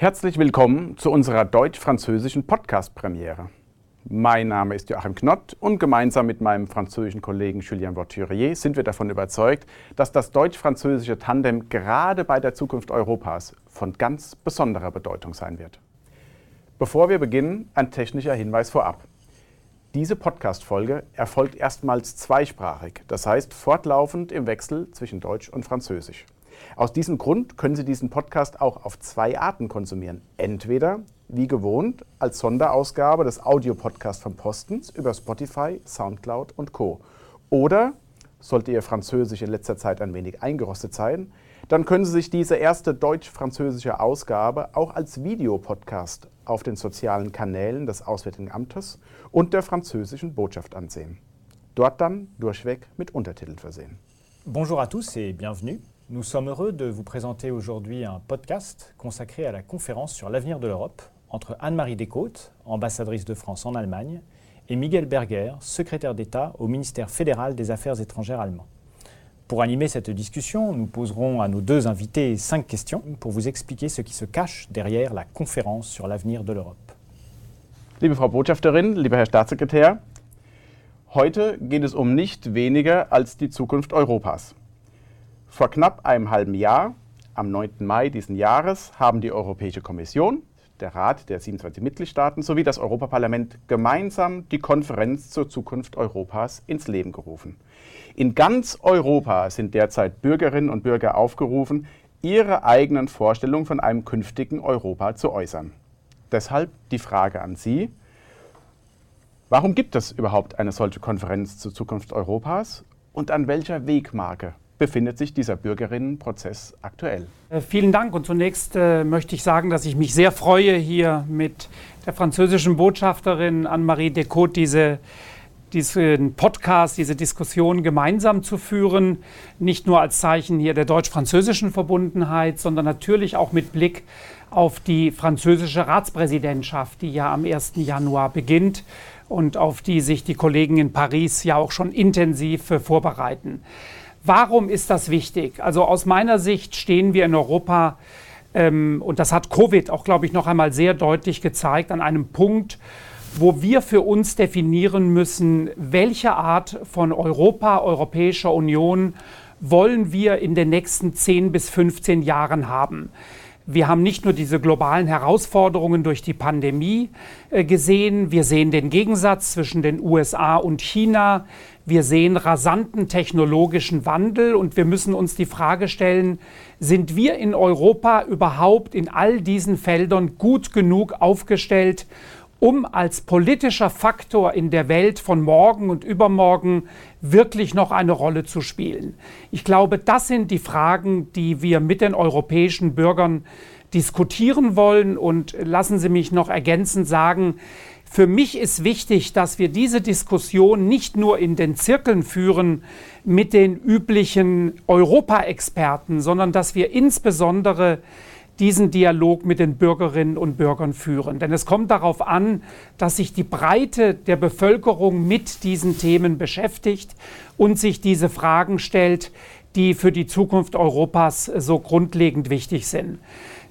Herzlich willkommen zu unserer deutsch-französischen Podcast-Premiere. Mein Name ist Joachim Knott und gemeinsam mit meinem französischen Kollegen Julien Vorturier sind wir davon überzeugt, dass das deutsch-französische Tandem gerade bei der Zukunft Europas von ganz besonderer Bedeutung sein wird. Bevor wir beginnen, ein technischer Hinweis vorab. Diese Podcast-Folge erfolgt erstmals zweisprachig, das heißt fortlaufend im Wechsel zwischen Deutsch und Französisch. Aus diesem Grund können Sie diesen Podcast auch auf zwei Arten konsumieren. Entweder, wie gewohnt, als Sonderausgabe des Audiopodcasts von Postens über Spotify, Soundcloud und Co. Oder, sollte Ihr Französisch in letzter Zeit ein wenig eingerostet sein, dann können Sie sich diese erste deutsch-französische Ausgabe auch als Videopodcast auf den sozialen Kanälen des Auswärtigen Amtes und der französischen Botschaft ansehen. Dort dann durchweg mit Untertiteln versehen. Bonjour à tous et bienvenue. Nous sommes heureux de vous présenter aujourd'hui un podcast consacré à la conférence sur l'avenir de l'Europe entre Anne-Marie Descôtes, ambassadrice de France en Allemagne, et Miguel Berger, secrétaire d'État au ministère fédéral des Affaires étrangères allemand. Pour animer cette discussion, nous poserons à nos deux invités cinq questions pour vous expliquer ce qui se cache derrière la conférence sur l'avenir de l'Europe. Liebe Frau Botschafterin, lieber Herr Staatssekretär, heute geht es um nicht weniger als die Zukunft Europas. Vor knapp einem halben Jahr, am 9. Mai diesen Jahres, haben die Europäische Kommission, der Rat der 27 Mitgliedstaaten sowie das Europaparlament gemeinsam die Konferenz zur Zukunft Europas ins Leben gerufen. In ganz Europa sind derzeit Bürgerinnen und Bürger aufgerufen, ihre eigenen Vorstellungen von einem künftigen Europa zu äußern. Deshalb die Frage an Sie. Warum gibt es überhaupt eine solche Konferenz zur Zukunft Europas und an welcher Wegmarke befindet sich dieser Bürgerinnenprozess aktuell? Äh, vielen Dank und zunächst äh, möchte ich sagen, dass ich mich sehr freue, hier mit der französischen Botschafterin Anne-Marie Decaux diese diesen Podcast, diese Diskussion gemeinsam zu führen, nicht nur als Zeichen hier der deutsch-französischen Verbundenheit, sondern natürlich auch mit Blick auf die französische Ratspräsidentschaft, die ja am 1. Januar beginnt und auf die sich die Kollegen in Paris ja auch schon intensiv äh, vorbereiten. Warum ist das wichtig? Also aus meiner Sicht stehen wir in Europa, ähm, und das hat Covid auch, glaube ich, noch einmal sehr deutlich gezeigt, an einem Punkt, wo wir für uns definieren müssen, welche Art von Europa, Europäischer Union wollen wir in den nächsten 10 bis 15 Jahren haben. Wir haben nicht nur diese globalen Herausforderungen durch die Pandemie äh, gesehen, wir sehen den Gegensatz zwischen den USA und China, wir sehen rasanten technologischen Wandel und wir müssen uns die Frage stellen, sind wir in Europa überhaupt in all diesen Feldern gut genug aufgestellt, um als politischer Faktor in der Welt von morgen und übermorgen wirklich noch eine Rolle zu spielen. Ich glaube, das sind die Fragen, die wir mit den europäischen Bürgern diskutieren wollen. Und lassen Sie mich noch ergänzend sagen, für mich ist wichtig, dass wir diese Diskussion nicht nur in den Zirkeln führen mit den üblichen Europa-Experten, sondern dass wir insbesondere diesen Dialog mit den Bürgerinnen und Bürgern führen. Denn es kommt darauf an, dass sich die Breite der Bevölkerung mit diesen Themen beschäftigt und sich diese Fragen stellt, die für die Zukunft Europas so grundlegend wichtig sind.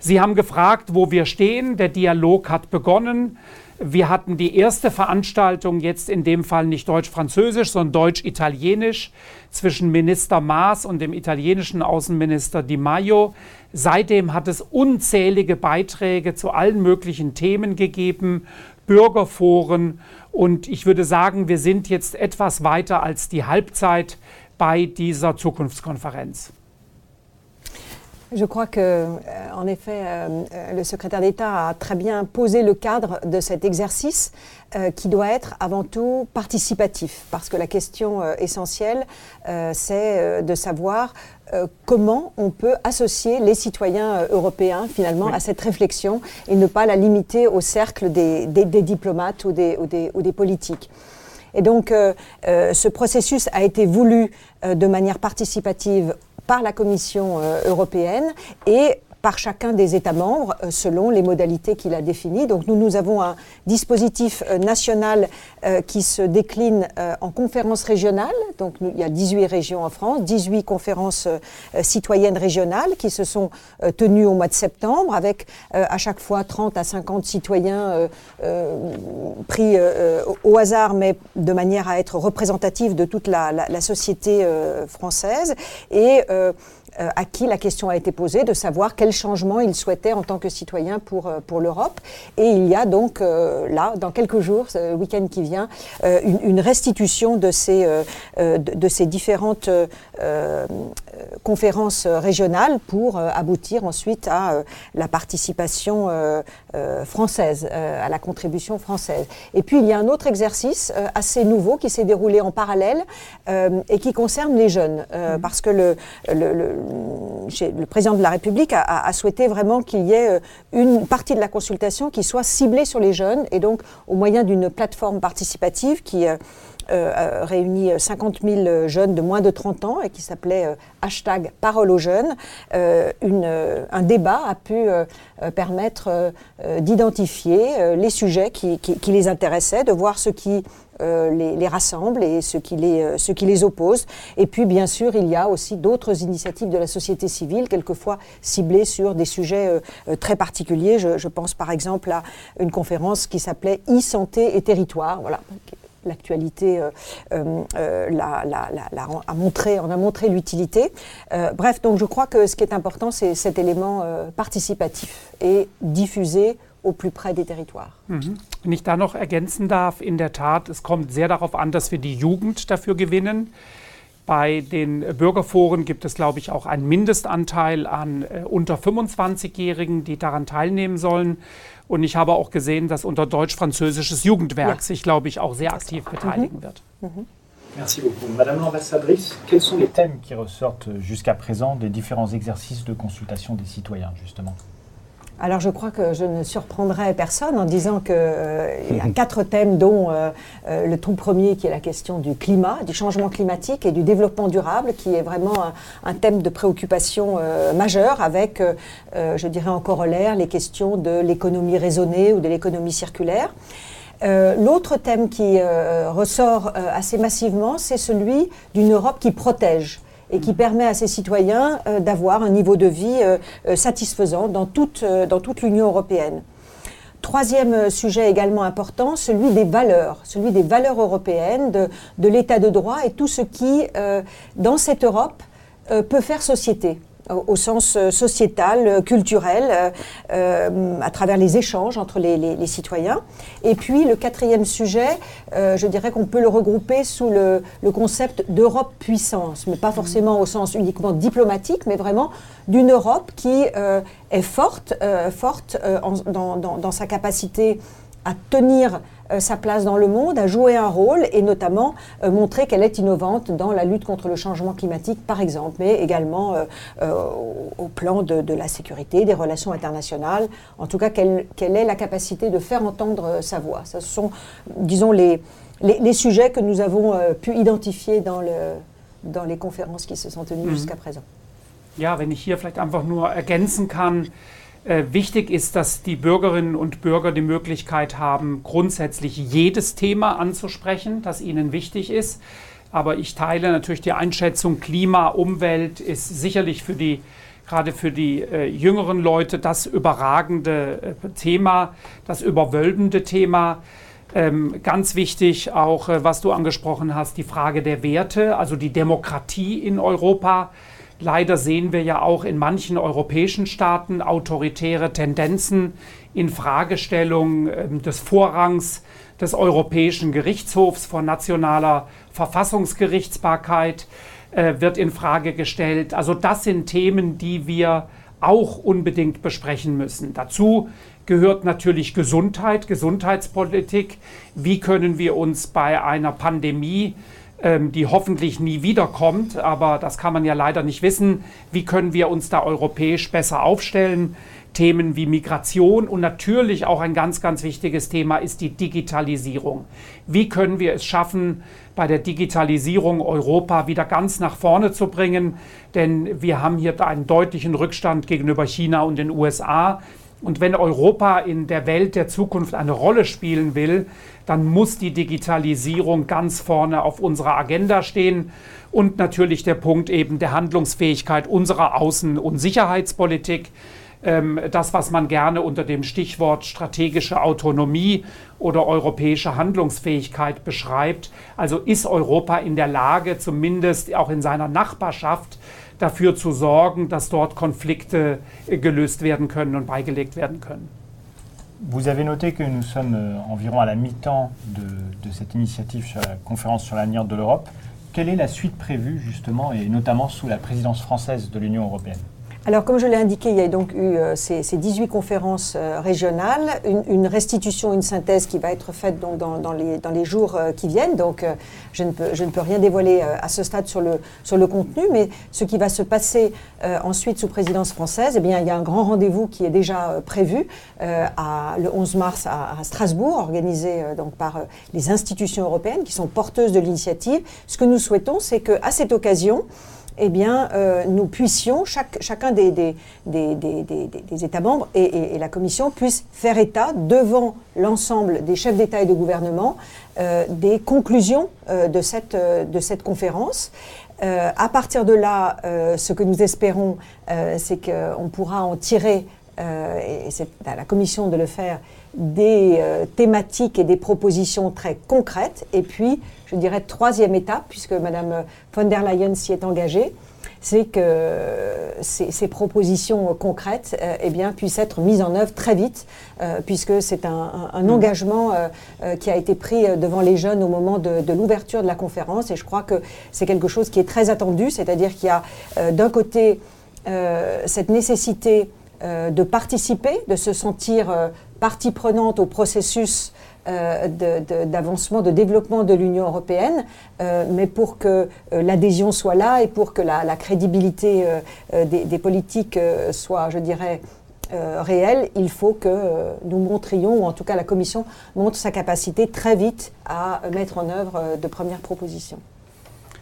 Sie haben gefragt, wo wir stehen. Der Dialog hat begonnen. Wir hatten die erste Veranstaltung, jetzt in dem Fall nicht deutsch-französisch, sondern deutsch-italienisch, zwischen Minister Maas und dem italienischen Außenminister Di Maio. Seitdem hat es unzählige Beiträge zu allen möglichen Themen gegeben, Bürgerforen. Und ich würde sagen, wir sind jetzt etwas weiter als die Halbzeit bei dieser Zukunftskonferenz. Je crois que, euh, en effet, euh, euh, le secrétaire d'État a très bien posé le cadre de cet exercice qui doit être avant tout participatif, parce que la question essentielle, c'est de savoir comment on peut associer les citoyens européens finalement à cette réflexion et ne pas la limiter au cercle des, diplomates ou des, ou des, politiques. Et donc, ce processus a été voulu de manière participative par la Commission euh, européenne et par chacun des États membres euh, selon les modalités qu'il a définies. Donc nous, nous avons un dispositif euh, national euh, qui se décline en conférences régionales. Donc il y a 18 régions en France, 18 conférences citoyennes régionales qui se sont tenues au mois de septembre avec à chaque fois 30 à 50 citoyens pris au hasard mais de manière à être représentatifs de toute la, la société française. Et euh, à qui la question a été posée de savoir quel changement il souhaitait en tant que citoyen pour, euh, pour l'Europe. Et il y a donc euh, là, dans quelques jours, ce week-end qui vient, une, restitution de ces, de, ces différentes conférences régionales pour aboutir ensuite à la participation française, à la contribution française. Et puis il y a un autre exercice assez nouveau qui s'est déroulé en parallèle et qui concerne les jeunes, mmh. parce que le, le le président de la République a, souhaité vraiment qu'il y ait euh, une partie de la consultation qui soit ciblée sur les jeunes et donc au moyen d'une plateforme participative qui euh, euh, réunit 50 000 jeunes de moins de 30 ans et qui s'appelait hashtag Parole aux jeunes. un débat a pu permettre d'identifier les sujets qui, les intéressaient, de voir ce qui euh, les, rassemble et ce qui les, euh, ce qui les oppose. Et puis, bien sûr, il y a aussi d'autres initiatives de la société civile, quelquefois ciblées sur des sujets euh, très particuliers. Je, pense par exemple à une conférence qui s'appelait e-santé et territoire. Voilà l'actualité a montré, en a montré l'utilité. bref, donc je crois que ce qui est important, c'est cet élément participatif et diffusé au plus près des territoires. Mhm. Wenn ich da noch ergänzen darf, in der Tat, es kommt sehr darauf an, dass wir die Jugend dafür gewinnen. Bei den Bürgerforen gibt es, glaube ich, auch einen Mindestanteil an äh, unter 25-Jährigen, die daran teilnehmen sollen. Und ich habe auch gesehen, dass unser deutsch-französisches Jugendwerk ja. sich, glaube ich, auch sehr aktiv beteiligen mhm. wird. Mhm. Merci beaucoup. Madame l'ambassadrice, quels sont les thèmes qui ressortent jusqu'à présent des différents exercices de consultation des citoyens, justement alors je crois que je ne surprendrai personne en disant qu'il euh, y a quatre thèmes dont euh, euh, le tout premier qui est la question du climat, du changement climatique et du développement durable qui est vraiment un, thème de préoccupation majeur avec, je dirais en corollaire, les questions de l'économie raisonnée ou de l'économie circulaire. L'autre thème qui ressort assez massivement, c'est celui d'une Europe qui protège et qui permet à ses citoyens euh, d'avoir un niveau de vie euh, euh, satisfaisant dans toute, l'Union européenne. Troisième sujet également important, celui des valeurs, celui des valeurs européennes, de l'état de droit et tout ce qui, dans cette Europe, peut faire société au sens euh, sociétal, euh, culturel, euh, à travers les échanges entre les, citoyens. Et puis le quatrième sujet, je dirais qu'on peut le regrouper sous le, concept d'Europe puissance, mais pas forcément au sens uniquement diplomatique, mais vraiment d'une Europe qui est forte, forte dans, dans, sa capacité à tenir sa place dans le monde, à jouer un rôle et notamment euh, montrer qu'elle est innovante dans la lutte contre le changement climatique, par exemple, mais également euh, au, plan de, la sécurité, des relations internationales. En tout cas, qu'elle ait la capacité de faire entendre sa voix. Ce sont, disons, les, les, sujets que nous avons pu identifier dans, le, dans les conférences qui se sont tenues mhm. jusqu'à présent. Ja, wenn ich hier vielleicht einfach nur ergänzen kann, wichtig ist, dass die Bürgerinnen und Bürger die Möglichkeit haben, grundsätzlich jedes Thema anzusprechen, das ihnen wichtig ist. Aber ich teile natürlich die Einschätzung, Klima, Umwelt ist sicherlich für die gerade für die äh, jüngeren Leute das überragende äh, Thema, das überwölbende Thema. Ähm, ganz wichtig auch, äh, was du angesprochen hast, die Frage der Werte, also die Demokratie in Europa. Leider sehen wir ja auch in manchen europäischen Staaten autoritäre Tendenzen in Fragestellung ähm, des Vorrangs des Europäischen Gerichtshofs vor nationaler Verfassungsgerichtsbarkeit äh, wird in Frage gestellt. Also das sind Themen, die wir auch unbedingt besprechen müssen. Dazu gehört natürlich Gesundheit, Gesundheitspolitik. Wie können wir uns bei einer Pandemie ähm, die hoffentlich nie wiederkommt, aber das kann man ja leider nicht wissen. Wie können wir uns da europäisch besser aufstellen? Themen wie Migration und natürlich auch ein ganz, ganz wichtiges Thema ist die Digitalisierung. Wie können wir es schaffen, bei der Digitalisierung Europa wieder ganz nach vorne zu bringen? Denn wir haben hier einen deutlichen Rückstand gegenüber China und den USA. Und wenn Europa in der Welt der Zukunft eine Rolle spielen will, dann muss die Digitalisierung ganz vorne auf unserer Agenda stehen. Und natürlich der Punkt eben der Handlungsfähigkeit unserer Außen- und Sicherheitspolitik. Ähm, das, was man gerne unter dem Stichwort strategische Autonomie oder europäische Handlungsfähigkeit beschreibt. Also ist Europa in der Lage, zumindest auch in seiner Nachbarschaft, dafür zu sorgen, dass dort Konflikte äh, gelöst werden können und beigelegt werden können. Vous avez noté que nous sommes euh, environ à la mi-temps de, de, cette initiative sur la conférence sur l'avenir de l'Europe. Quelle est la suite prévue justement et notamment sous la présidence française de l'Union européenne? Alors, comme je l'ai indiqué, il y a donc eu euh, ces, 18 conférences euh, régionales, une, restitution, une synthèse qui va être faite donc, dans, les, dans les, jours euh, qui viennent. Donc, je ne, peux, je, ne peux, rien dévoiler à ce stade sur le, sur le contenu, mais ce qui va se passer ensuite sous présidence française, eh bien, il y a un grand rendez-vous qui est déjà prévu à, le 11 mars à, à Strasbourg, organisé donc, par les institutions européennes qui sont porteuses de l'initiative. Ce que nous souhaitons, c'est qu'à cette occasion, eh bien, euh, nous puissions, chacun des, États membres et, la Commission puissent faire état devant l'ensemble des chefs d'État et de gouvernement euh, des conclusions euh, de, cette, de cette conférence. à partir de là, ce que nous espérons, c'est qu'on pourra en tirer, et c'est à la Commission de le faire, des thématiques et des propositions très concrètes. Et puis, je dirais, troisième étape, puisque Mme von der Leyen s'y est engagée, c'est que ces, propositions concrètes euh, eh bien, puissent être mises en œuvre très vite, euh, puisque c'est un, mm. engagement euh, qui a été pris devant les jeunes au moment de, de l'ouverture de la conférence. Et je crois que c'est quelque chose qui est très attendu, c'est-à-dire qu'il y a d'un côté cette nécessité de participer, de se sentir partie prenante au processus euh, d'avancement, de, développement de l'Union européenne, euh, mais pour que euh, l'adhésion soit là et pour que la, crédibilité des, politiques soit, je dirais, réelle, il faut que nous montrions, ou en tout cas la Commission montre sa capacité très vite à mettre en œuvre de premières propositions.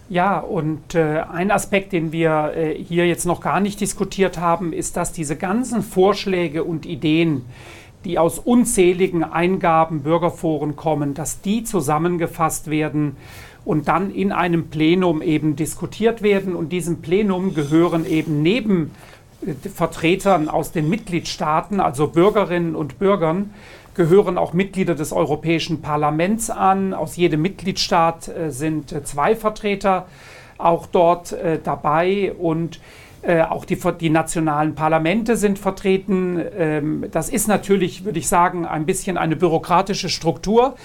Ja, und äh, ein Aspekt, den wir äh, hier jetzt noch gar nicht diskutiert haben, ist, dass diese ganzen Vorschläge und Ideen, die aus unzähligen Eingaben Bürgerforen kommen, dass die zusammengefasst werden und dann in einem Plenum eben diskutiert werden. Und diesem Plenum gehören eben neben äh, Vertretern aus den Mitgliedstaaten, also Bürgerinnen und Bürgern, gehören auch Mitglieder des Europäischen Parlaments an. Aus jedem Mitgliedstaat äh, sind äh, zwei Vertreter auch dort dabei und äh, auch die, die, nationalen Parlamente sind vertreten. Ähm, das ist natürlich, würde ich sagen, ein bisschen eine bürokratische Struktur,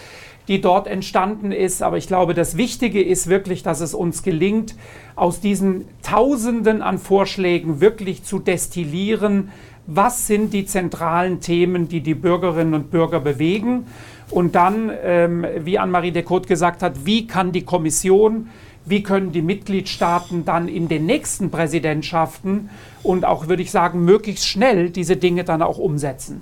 die dort entstanden ist. Aber ich glaube, das Wichtige ist wirklich, dass es uns gelingt, aus diesen Tausenden an Vorschlägen wirklich zu destillieren, was sind die zentralen Themen, die die Bürgerinnen und Bürger bewegen. Und dann, ähm, wie Anne-Marie Decot gesagt hat, wie kann die Kommission wie können die Mitgliedstaaten dann in den nächsten Präsidentschaften und auch, würde ich sagen, möglichst schnell diese Dinge dann auch umsetzen.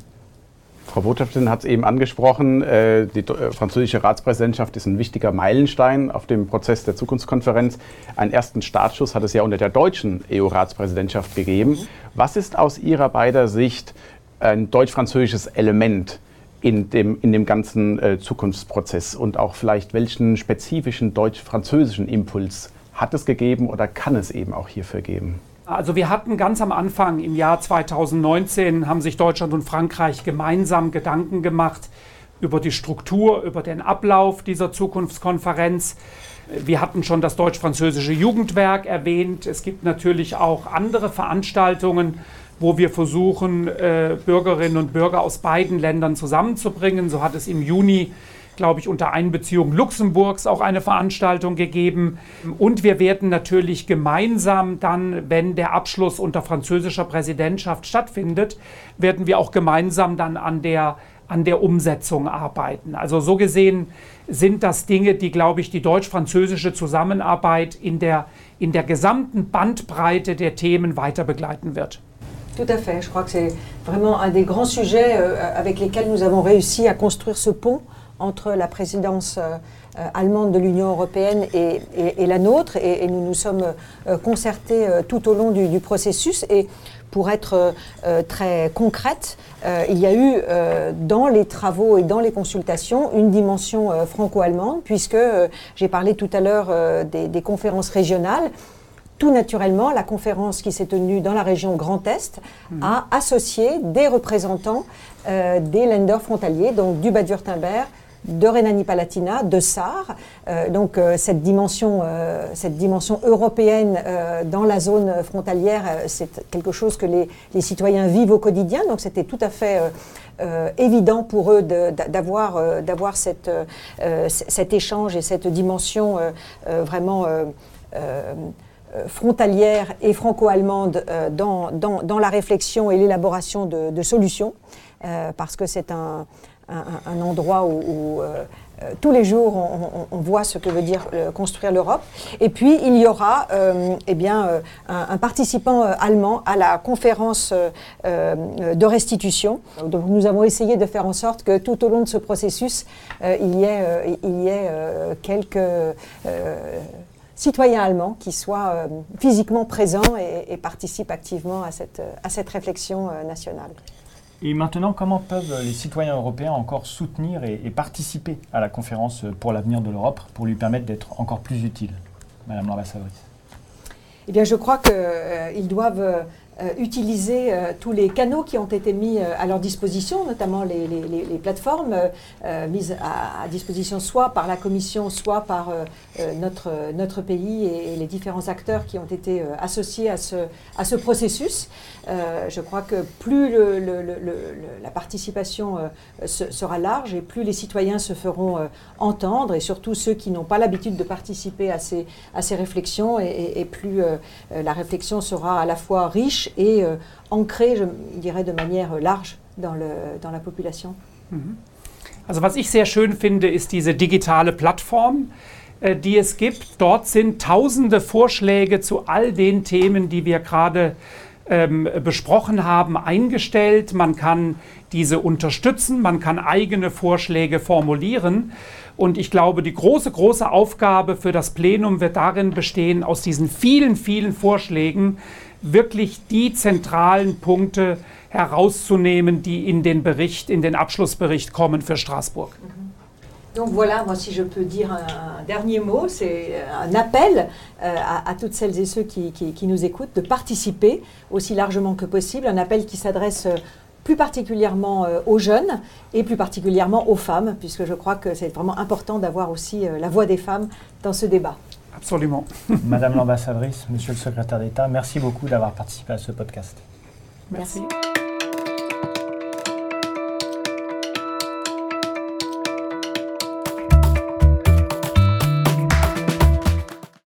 Frau Botschafterin hat es eben angesprochen, äh, die äh, französische Ratspräsidentschaft ist ein wichtiger Meilenstein auf dem Prozess der Zukunftskonferenz. Einen ersten Startschuss hat es ja unter der deutschen EU-Ratspräsidentschaft gegeben. Was ist aus Ihrer beider Sicht ein deutsch-französisches Element in dem, in dem ganzen äh, Zukunftsprozess und auch vielleicht welchen spezifischen deutsch-französischen Impuls hat es gegeben oder kann es eben auch hierfür geben? Also wir hatten ganz am Anfang im Jahr 2019 haben sich Deutschland und Frankreich gemeinsam Gedanken gemacht über die Struktur, über den Ablauf dieser Zukunftskonferenz. Wir hatten schon das deutsch-französische Jugendwerk erwähnt. Es gibt natürlich auch andere Veranstaltungen, wo wir versuchen, äh, Bürgerinnen und Bürger aus beiden Ländern zusammenzubringen. So hat es im Juni, glaube ich, unter Einbeziehung Luxemburgs auch eine Veranstaltung gegeben. Und wir werden natürlich gemeinsam dann, wenn der Abschluss unter französischer Präsidentschaft stattfindet, werden wir auch gemeinsam dann an der an der Umsetzung arbeiten. Also so gesehen sind das Dinge, die, glaube ich, die deutsch-französische Zusammenarbeit in der, in der gesamten Bandbreite der Themen weiter begleiten wird. Tout à fait. Je crois que c'est vraiment un des grands sujets euh, avec lesquels nous avons réussi à construire ce pont entre la présidence euh, euh, allemande de l'Union européenne et, et, et, la nôtre. Et, et nous nous sommes euh, concertés tout au long du, du processus. Et pour être euh, très concrète, euh, il y a eu euh, dans les travaux et dans les consultations une dimension franco-allemande, puisque j'ai parlé tout à l'heure des, des, conférences régionales. Tout naturellement, la conférence qui s'est tenue dans la région Grand Est mmh. a associé des représentants des lenders frontaliers, donc du Bade-Württemberg, de Rhénanie-Palatinat, de Sarre. Euh, donc euh, cette, dimension, euh, cette dimension européenne dans la zone frontalière, c'est quelque chose que les, citoyens vivent au quotidien. Donc c'était tout à fait évident pour eux d'avoir cet échange et cette dimension vraiment frontalière et franco-allemande dans, la réflexion et l'élaboration de, de, solutions, parce que c'est un, un, un, endroit où, euh, euh, tous les jours on, voit ce que veut dire euh, construire l'Europe. Et puis il y aura eh bien, un, participant allemand à la conférence de restitution. Donc nous avons essayé de faire en sorte que tout au long de ce processus, il y ait, il y ait quelques citoyens allemands qui soient physiquement présents et, et, participent activement à cette, à cette réflexion nationale. Et maintenant, comment peuvent les citoyens européens encore soutenir et, participer à la conférence pour l'avenir de l'Europe pour lui permettre d'être encore plus utile, Madame l'ambassadrice? Eh bien, je crois qu'ils euh, doivent euh, utiliser euh, tous les canaux qui ont été mis euh, à leur disposition, notamment les, les, les plateformes mises à, à, disposition soit par la Commission, soit par notre, notre pays et, les différents acteurs qui ont été associés à ce, à ce processus. je crois que plus le, le, la participation sera large et plus les citoyens se feront entendre, et surtout ceux qui n'ont pas l'habitude de participer à ces, à ces réflexions, et, et, et plus la réflexion sera à la fois riche et euh, ancré, je dirais, de manière large dans, le, dans la population. Mhm. Also was ich sehr schön finde, ist diese digitale Plattform, äh, die es gibt. Dort sind tausende Vorschläge zu all den Themen, die wir gerade ähm, besprochen haben, eingestellt. Man kann diese unterstützen, man kann eigene Vorschläge formulieren. Und ich glaube, die große, große Aufgabe für das Plenum wird darin bestehen, aus diesen vielen, vielen Vorschlägen wirklich die zentralen Punkte herauszunehmen, die in den Abschlussbericht kommen für Straßburg. Mhm. Donc voilà, moi si je peux dire un, dernier mot, c'est un appel euh, à, toutes celles et ceux qui, nous écoutent de participer aussi largement que possible, un appel qui s'adresse euh, plus particulièrement euh, aux jeunes et plus particulièrement aux femmes, puisque je crois que c'est vraiment important d'avoir aussi euh, la voix des femmes dans ce débat. Absolument. Madame l'ambassadrice, Monsieur le secrétaire d'État, merci beaucoup d'avoir participé à ce podcast. merci. merci.